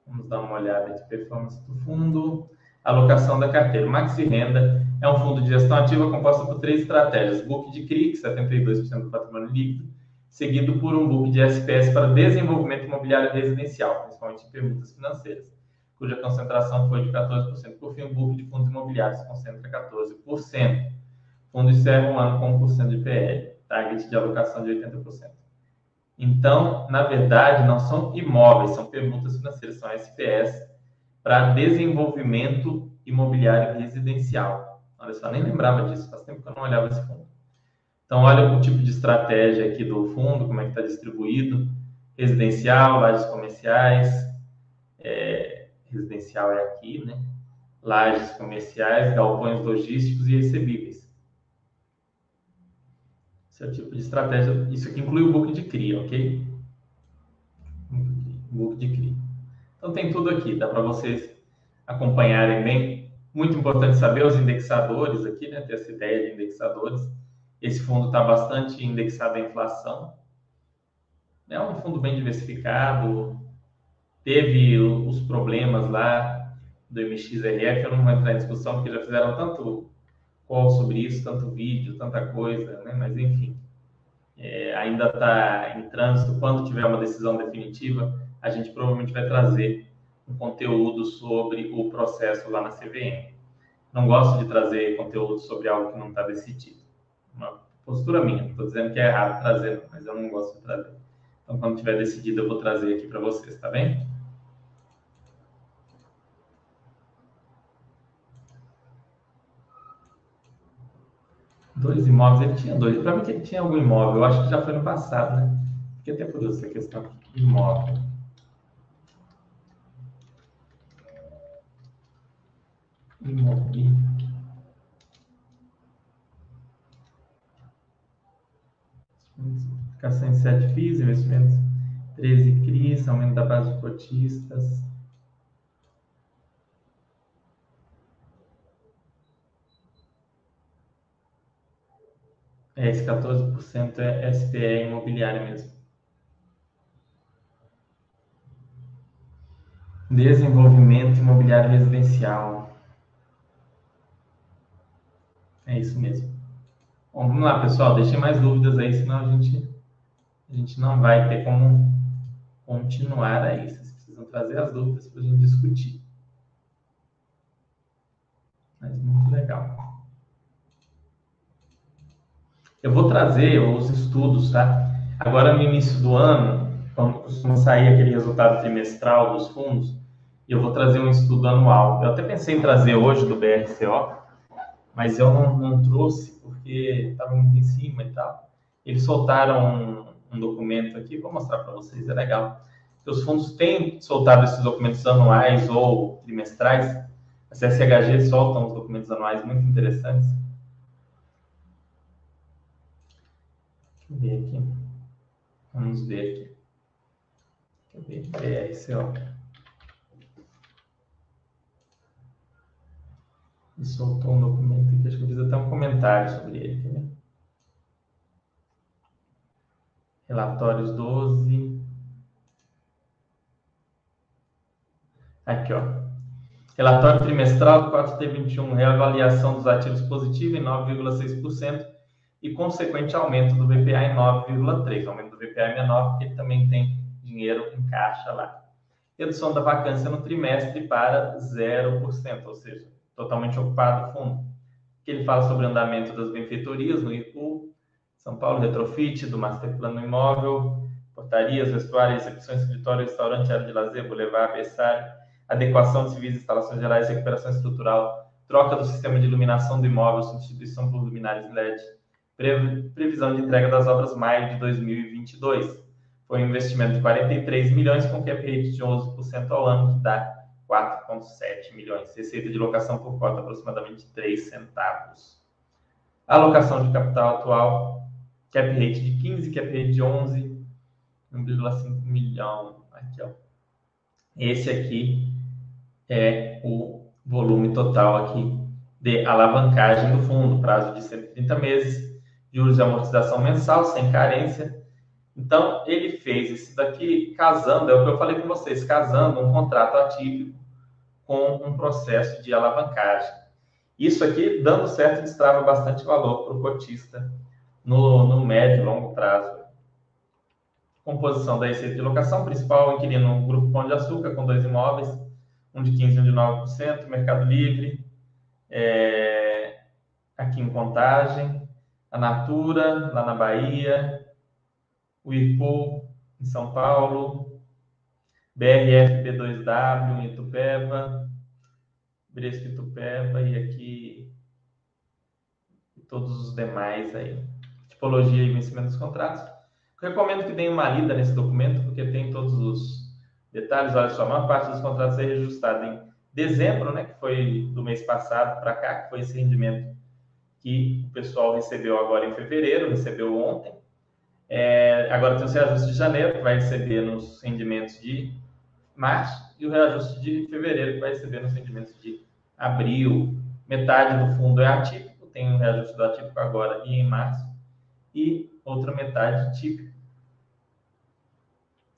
Vamos dar uma olhada de performance do fundo. Alocação da carteira. Maxi Renda é um fundo de gestão ativa composto por três estratégias. Book de CRI, 72% do patrimônio líquido seguido por um book de SPS para desenvolvimento imobiliário residencial, principalmente em permutas financeiras, cuja concentração foi de 14%. Por fim, o book de fundos imobiliários concentra 14%. O fundo encerra um ano com 1% de PL, target de alocação de 80%. Então, na verdade, não são imóveis, são permutas financeiras, são SPS para desenvolvimento imobiliário residencial. Olha só, nem lembrava disso, faz tempo que eu não olhava esse fundo. Então, olha o tipo de estratégia aqui do fundo, como é que está distribuído. Residencial, lajes comerciais. É, residencial é aqui, né? Lajes comerciais, galpões logísticos e recebíveis. É tipo de estratégia. Isso aqui inclui o book de CRI, ok? Book de CRI. Então, tem tudo aqui. Dá para vocês acompanharem bem. Muito importante saber os indexadores aqui, né? Ter essa ideia de indexadores esse fundo está bastante indexado à inflação. É um fundo bem diversificado. Teve os problemas lá do MXRF, eu não vou entrar em discussão, porque já fizeram tanto call sobre isso, tanto vídeo, tanta coisa, né? mas enfim. É, ainda está em trânsito. Quando tiver uma decisão definitiva, a gente provavelmente vai trazer um conteúdo sobre o processo lá na CVM. Não gosto de trazer conteúdo sobre algo que não está decidido uma postura minha. Estou dizendo que é errado trazer, mas eu não gosto de trazer. Então, quando tiver decidido, eu vou trazer aqui para vocês, tá bem? Dois imóveis, ele tinha dois. Para mim que ele tinha algum imóvel, eu acho que já foi no passado, né? Fiquei até por essa questão aqui. Imóvel. Imóvel. Aplicação em 7 FIIs, investimentos 13 CRIs, aumento da base de cotistas. É, esse 14% é SPE imobiliária mesmo. Desenvolvimento imobiliário residencial. É isso mesmo. Bom, vamos lá, pessoal. Deixem mais dúvidas aí, senão a gente, a gente não vai ter como continuar aí. Vocês precisam trazer as dúvidas para a gente discutir. Mas muito legal. Eu vou trazer os estudos, tá? Agora, no início do ano, quando costuma sair aquele resultado trimestral dos fundos, eu vou trazer um estudo anual. Eu até pensei em trazer hoje do BRCO, mas eu não, não trouxe porque estava muito em cima e tal. Eles soltaram um, um documento aqui, vou mostrar para vocês, é legal. Os fundos têm soltado esses documentos anuais ou trimestrais. A CSHG soltam os documentos anuais muito interessantes. Deixa eu ver aqui. Vamos ver aqui. BRCO. E soltou um documento aqui, acho que eu fiz até um comentário sobre ele. Né? Relatórios 12. Aqui, ó. Relatório trimestral do 4T21, reavaliação dos ativos positiva em 9,6% e consequente aumento do VPA em 9,3%. O aumento do VPA é menor porque ele também tem dinheiro em caixa lá. Redução da vacância no trimestre para 0%, ou seja, totalmente ocupado o fundo. Que ele fala sobre o andamento das benfeitorias no IPU, São Paulo Retrofit, do Master Plano Imóvel, portarias, vestuário, execução, escritório, restaurante, área de lazer, boulevard, berçário, adequação de civis, instalações gerais, recuperação estrutural, troca do sistema de iluminação do imóvel, substituição por luminárias LED, previsão de entrega das obras maio de 2022. Foi um investimento de 43 milhões com cap rate de 11% ao ano, que dá 4,7 milhões. Receita de locação por cota aproximadamente 3 centavos. Alocação de capital atual, cap rate de 15, cap rate de 11, 1,5 milhão. Aqui, ó. Esse aqui é o volume total aqui de alavancagem do fundo, prazo de 130 meses, juros de amortização mensal, sem carência. Então, ele fez isso daqui casando, é o que eu falei com vocês, casando um contrato atípico com um processo de alavancagem. Isso aqui, dando certo, destrava bastante valor para o cotista no, no médio e longo prazo. Composição da receita de locação principal, inquilino Grupo Pão de Açúcar, com dois imóveis, um de 15% e um de 9%, Mercado Livre, é, aqui em Contagem, a Natura, lá na Bahia, o IPU, em São Paulo, BRFB2W em Itupeva, Bresco Itupeva e aqui todos os demais aí. Tipologia e vencimento dos contratos. Recomendo que deem uma lida nesse documento, porque tem todos os detalhes. Olha só, a maior parte dos contratos é reajustada em dezembro, né, que foi do mês passado para cá, que foi esse rendimento que o pessoal recebeu agora em fevereiro, recebeu ontem. É, agora tem o reajuste de janeiro, que vai receber nos rendimentos de março e o reajuste de fevereiro, que vai receber nos rendimentos de abril. Metade do fundo é atípico, tem um reajuste do atípico agora e em março, e outra metade típica.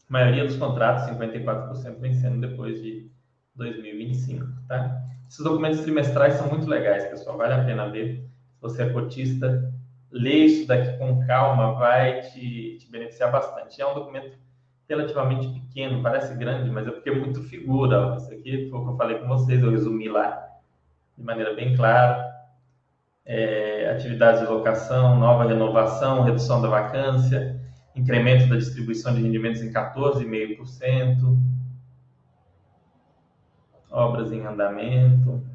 A maioria dos contratos, 54%, vencendo depois de 2025, tá? Esses documentos trimestrais são muito legais, pessoal, vale a pena ver. Você é cotista, ler isso daqui com calma vai te, te beneficiar bastante. É um documento relativamente pequeno, parece grande, mas é porque é muito figura. Isso aqui foi o que eu falei com vocês, eu resumi lá de maneira bem clara. É, atividades de locação, nova renovação, redução da vacância, incremento da distribuição de rendimentos em 14,5%, obras em andamento.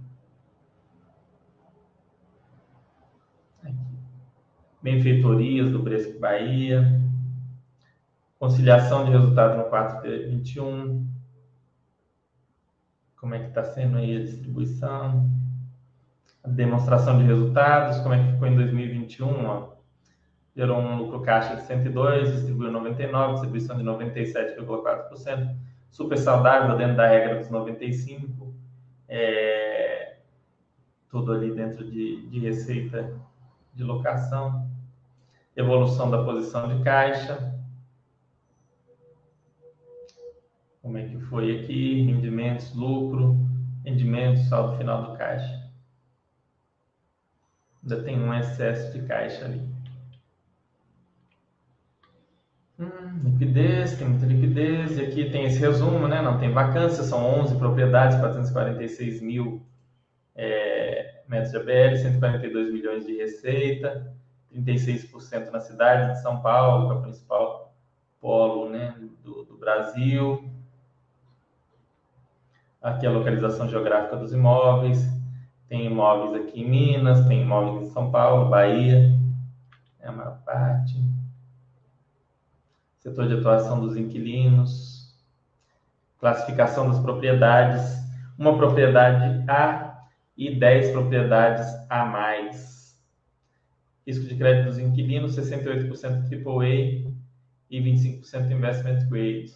Benfeitorias do Bresco Bahia, Conciliação de resultado no 4T21. Como é que está sendo aí a distribuição? A demonstração de resultados, como é que ficou em 2021? Ó. Gerou um lucro caixa de 102, distribuiu 99, distribuição de 97,4%. Super saudável dentro da regra dos 95. É, tudo ali dentro de, de receita de locação. Evolução da posição de caixa como é que foi aqui, rendimentos, lucro, rendimento, saldo final do caixa. Ainda tem um excesso de caixa ali. Hum, liquidez, tem muita liquidez. E aqui tem esse resumo, né? Não tem vacância, são 11 propriedades, 446 mil é, metros de ABL, 142 milhões de receita, 36% na cidade de São Paulo, que é o principal polo né, do, do Brasil. Aqui a localização geográfica dos imóveis. Tem imóveis aqui em Minas, tem imóveis em São Paulo, Bahia, é a maior parte setor de atuação dos inquilinos, classificação das propriedades, uma propriedade A e 10 propriedades a mais. Risco de crédito dos inquilinos, 68% AAA e 25% investment grade.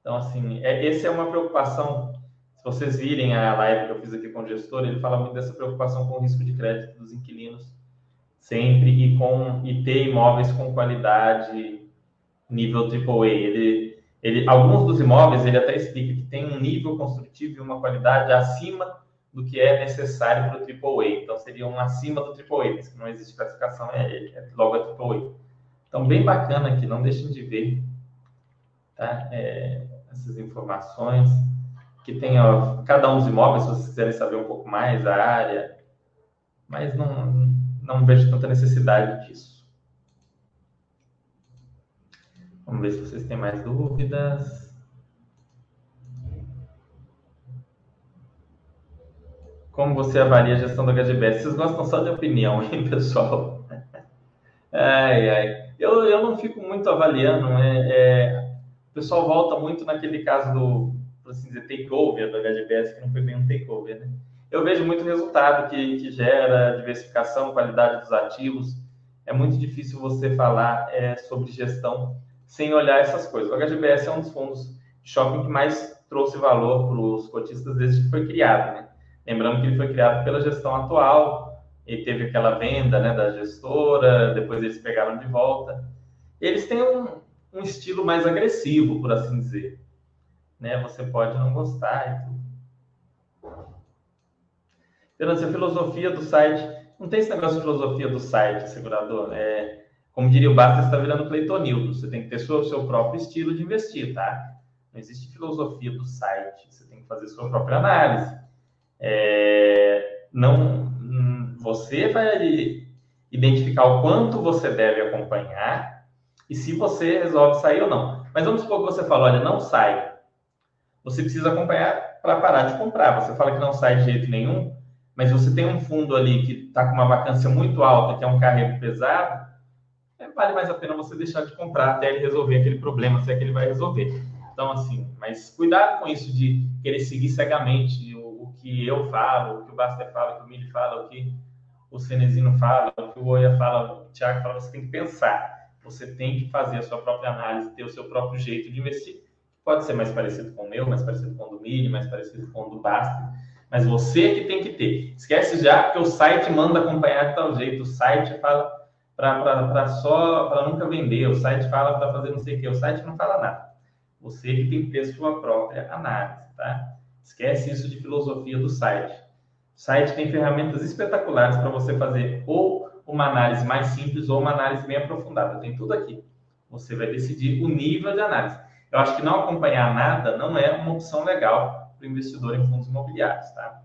Então, assim, é, essa é uma preocupação. Se vocês virem a live que eu fiz aqui com o gestor, ele fala muito dessa preocupação com o risco de crédito dos inquilinos sempre e com e ter imóveis com qualidade nível AAA. Ele, ele, alguns dos imóveis ele até explica que tem um nível construtivo e uma qualidade acima do que é necessário para o AAA. Então, seria um acima do AAA, que não existe classificação, é, é logo a AAA. Então, bem bacana aqui, não deixem de ver tá? É, essas informações. Que tem ó, cada um dos imóveis, se vocês quiserem saber um pouco mais, a área, mas não, não vejo tanta necessidade disso. Vamos ver se vocês têm mais dúvidas. Como você avalia a gestão do HGBS? Vocês gostam só de opinião, hein, pessoal? Ai, ai. Eu, eu não fico muito avaliando. É, é, o pessoal volta muito naquele caso do, por assim dizer, takeover do HGBS, que não foi bem um takeover, né? Eu vejo muito resultado que, que gera diversificação, qualidade dos ativos. É muito difícil você falar é, sobre gestão sem olhar essas coisas. O HGBS é um dos fundos de shopping que mais trouxe valor para os cotistas desde que foi criado, né? Lembrando que ele foi criado pela gestão atual, e teve aquela venda né, da gestora, depois eles pegaram de volta. Eles têm um, um estilo mais agressivo, por assim dizer. Né? Você pode não gostar e tudo. Pela filosofia do site, não tem esse negócio de filosofia do site, segurador. É, como diria o Basta, está virando Cleitonildo. Você tem que ter seu, seu próprio estilo de investir, tá? Não existe filosofia do site. Você tem que fazer sua própria análise. É, não, você vai identificar o quanto você deve acompanhar e se você resolve sair ou não. Mas vamos supor que você fala, olha, não sai. Você precisa acompanhar para parar de comprar. Você fala que não sai de jeito nenhum, mas você tem um fundo ali que está com uma vacância muito alta, que é um carrego pesado, é, vale mais a pena você deixar de comprar até ele resolver aquele problema, se é que ele vai resolver. Então, assim, mas cuidado com isso de querer seguir cegamente o que eu falo, o que o Baster fala, o que o Mili fala, o que o Cenezino fala, o que o Oia fala, o Thiago fala, você tem que pensar. Você tem que fazer a sua própria análise, ter o seu próprio jeito de investir. Pode ser mais parecido com o meu, mais parecido com o do Mili, mais parecido com o do Baster, mas você que tem que ter. Esquece já que o site manda acompanhar de tal jeito, o site fala para só para nunca vender. O site fala para fazer não sei o que. O site não fala nada. Você que tem que ter sua própria análise, tá? Esquece isso de filosofia do site. O site tem ferramentas espetaculares para você fazer ou uma análise mais simples ou uma análise bem aprofundada. Tem tudo aqui. Você vai decidir o nível de análise. Eu acho que não acompanhar nada não é uma opção legal para o investidor em fundos imobiliários, tá?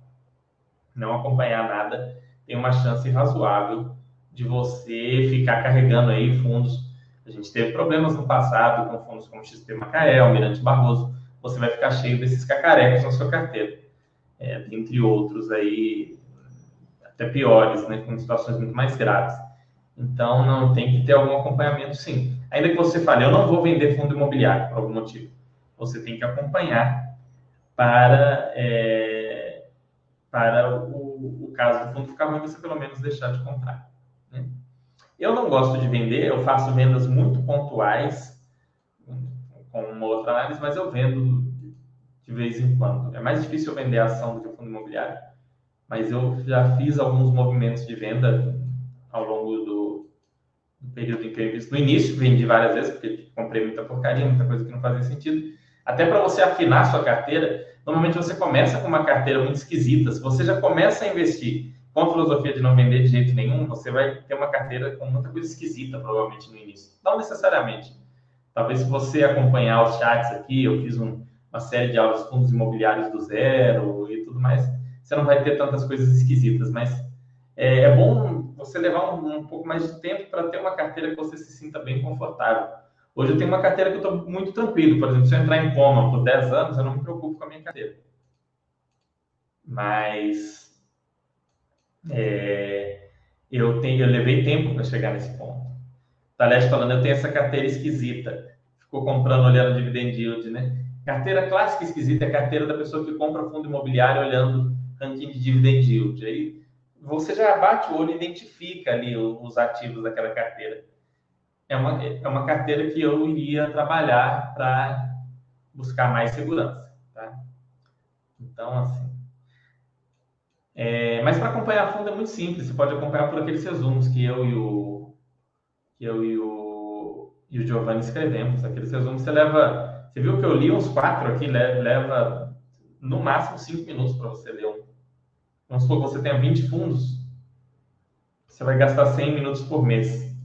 Não acompanhar nada tem uma chance razoável de você ficar carregando aí fundos. A gente teve problemas no passado com fundos como XP Macaé, Mirante Barroso. Você vai ficar cheio desses cacarecos na sua carteira. É, entre outros aí, até piores, né, com situações muito mais graves. Então, não tem que ter algum acompanhamento, sim. Ainda que você fale, eu não vou vender fundo imobiliário por algum motivo. Você tem que acompanhar para, é, para o, o caso do fundo ficar ruim, você pelo menos deixar de comprar. Eu não gosto de vender, eu faço vendas muito pontuais, com uma outra análise, mas eu vendo de vez em quando. É mais difícil vender ação do que o fundo imobiliário, mas eu já fiz alguns movimentos de venda ao longo do, do período em que eu. No início, vendi várias vezes, porque comprei muita porcaria, muita coisa que não fazia sentido. Até para você afinar sua carteira, normalmente você começa com uma carteira muito esquisita. Se você já começa a investir com a filosofia de não vender de jeito nenhum, você vai ter uma carteira com muita coisa esquisita, provavelmente, no início. Não necessariamente. Talvez se você acompanhar os chats aqui, eu fiz um, uma série de aulas fundos imobiliários do zero e tudo mais, você não vai ter tantas coisas esquisitas, mas é, é bom você levar um, um pouco mais de tempo para ter uma carteira que você se sinta bem confortável. Hoje eu tenho uma carteira que eu estou muito tranquilo. Por exemplo, se eu entrar em coma por 10 anos, eu não me preocupo com a minha carteira. Mas é, eu, tenho, eu levei tempo para chegar nesse ponto. Talete falando, eu tenho essa carteira esquisita. Ficou comprando olhando dividend yield, né? Carteira clássica esquisita é a carteira da pessoa que compra fundo imobiliário olhando ranking de dividend yield. Aí você já bate o olho e identifica ali os ativos daquela carteira é uma, é uma carteira que eu iria trabalhar para buscar mais segurança. Tá? Então, assim. É, mas para acompanhar fundo é muito simples. Você pode acompanhar por aqueles resumos que eu e o que eu e o, e o Giovanni escrevemos. Aqueles resumos você leva. Você viu que eu li uns quatro aqui, leva no máximo cinco minutos para você ler um. Vamos supor que você tenha 20 fundos, você vai gastar 100 minutos por mês.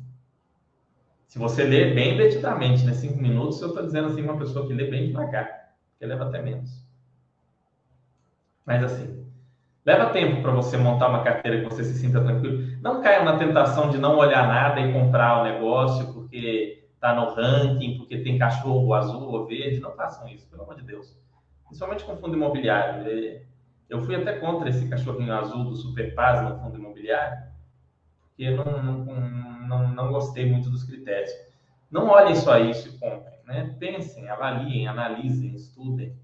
Se você lê bem detidamente, né? Cinco minutos, eu estou dizendo assim, uma pessoa que lê bem devagar, porque leva até menos. Mas assim, leva tempo para você montar uma carteira que você se sinta tranquilo. Não caia na tentação de não olhar nada e comprar o negócio porque está no ranking, porque tem cachorro azul ou verde. Não façam isso, pelo amor de Deus. Principalmente com fundo imobiliário. Eu fui até contra esse cachorrinho azul do Superpaz no fundo imobiliário, porque não, não não, não gostei muito dos critérios. Não olhem só isso e comprem, né? Pensem, avaliem, analisem, estudem.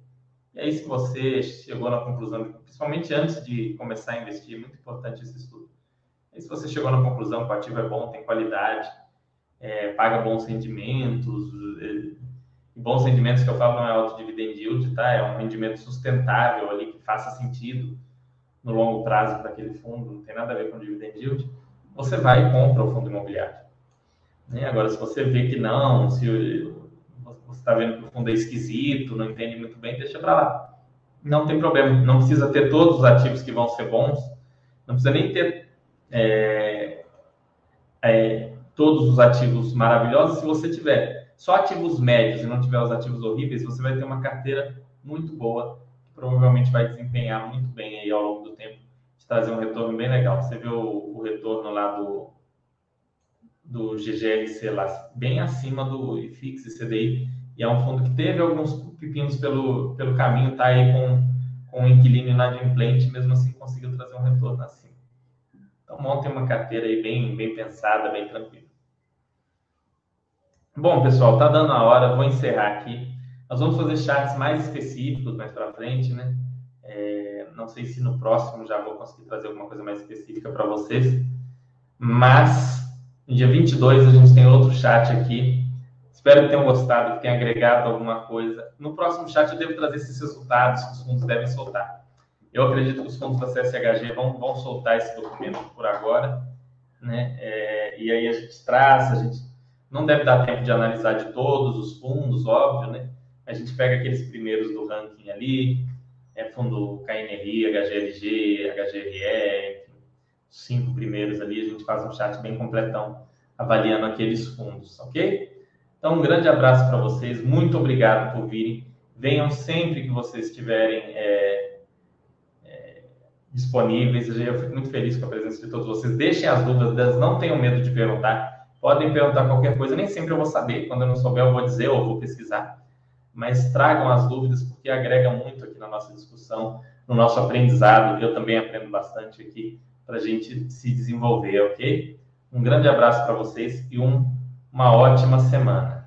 E aí, se você chegou na conclusão, principalmente antes de começar a investir, é muito importante esse estudo. E se você chegou na conclusão que o ativo é bom, tem qualidade, é, paga bons rendimentos, é, bons rendimentos que eu falo não é alto dividend yield, tá? É um rendimento sustentável ali que faça sentido no longo prazo para aquele fundo, não tem nada a ver com dividend yield você vai e compra o fundo imobiliário. Né? Agora, se você vê que não, se você está vendo que o fundo é esquisito, não entende muito bem, deixa para lá. Não tem problema, não precisa ter todos os ativos que vão ser bons, não precisa nem ter é, é, todos os ativos maravilhosos. Se você tiver só ativos médios e não tiver os ativos horríveis, você vai ter uma carteira muito boa, que provavelmente vai desempenhar muito bem aí ao longo do tempo trazer um retorno bem legal. Você viu o, o retorno lá do, do GGLC lá, bem acima do IFIX e CDI, e é um fundo que teve alguns pepinos pelo, pelo caminho, tá aí com, com um inquilino inadimplente, mesmo assim conseguiu trazer um retorno acima. Então montem uma carteira aí bem, bem pensada, bem tranquila. Bom, pessoal, tá dando a hora, vou encerrar aqui. Nós vamos fazer chats mais específicos mais para frente, né? Não sei se no próximo já vou conseguir trazer alguma coisa mais específica para vocês. Mas no dia 22 a gente tem outro chat aqui. Espero que tenham gostado, que tenham agregado alguma coisa. No próximo chat eu devo trazer esses resultados que os fundos devem soltar. Eu acredito que os fundos da CSHG vão, vão soltar esse documento por agora. Né? É, e aí a gente traz, a gente não deve dar tempo de analisar de todos os fundos, óbvio, né? A gente pega aqueles primeiros do ranking ali, é, fundo KNRI, HGLG, HGRE, os cinco primeiros ali, a gente faz um chat bem completão avaliando aqueles fundos, ok? Então, um grande abraço para vocês, muito obrigado por virem. Venham sempre que vocês estiverem é, é, disponíveis. Eu fico muito feliz com a presença de todos vocês. Deixem as dúvidas, não tenham medo de perguntar. Podem perguntar qualquer coisa, nem sempre eu vou saber. Quando eu não souber, eu vou dizer ou vou pesquisar mas tragam as dúvidas porque agrega muito aqui na nossa discussão, no nosso aprendizado. Eu também aprendo bastante aqui para a gente se desenvolver, ok? Um grande abraço para vocês e um, uma ótima semana.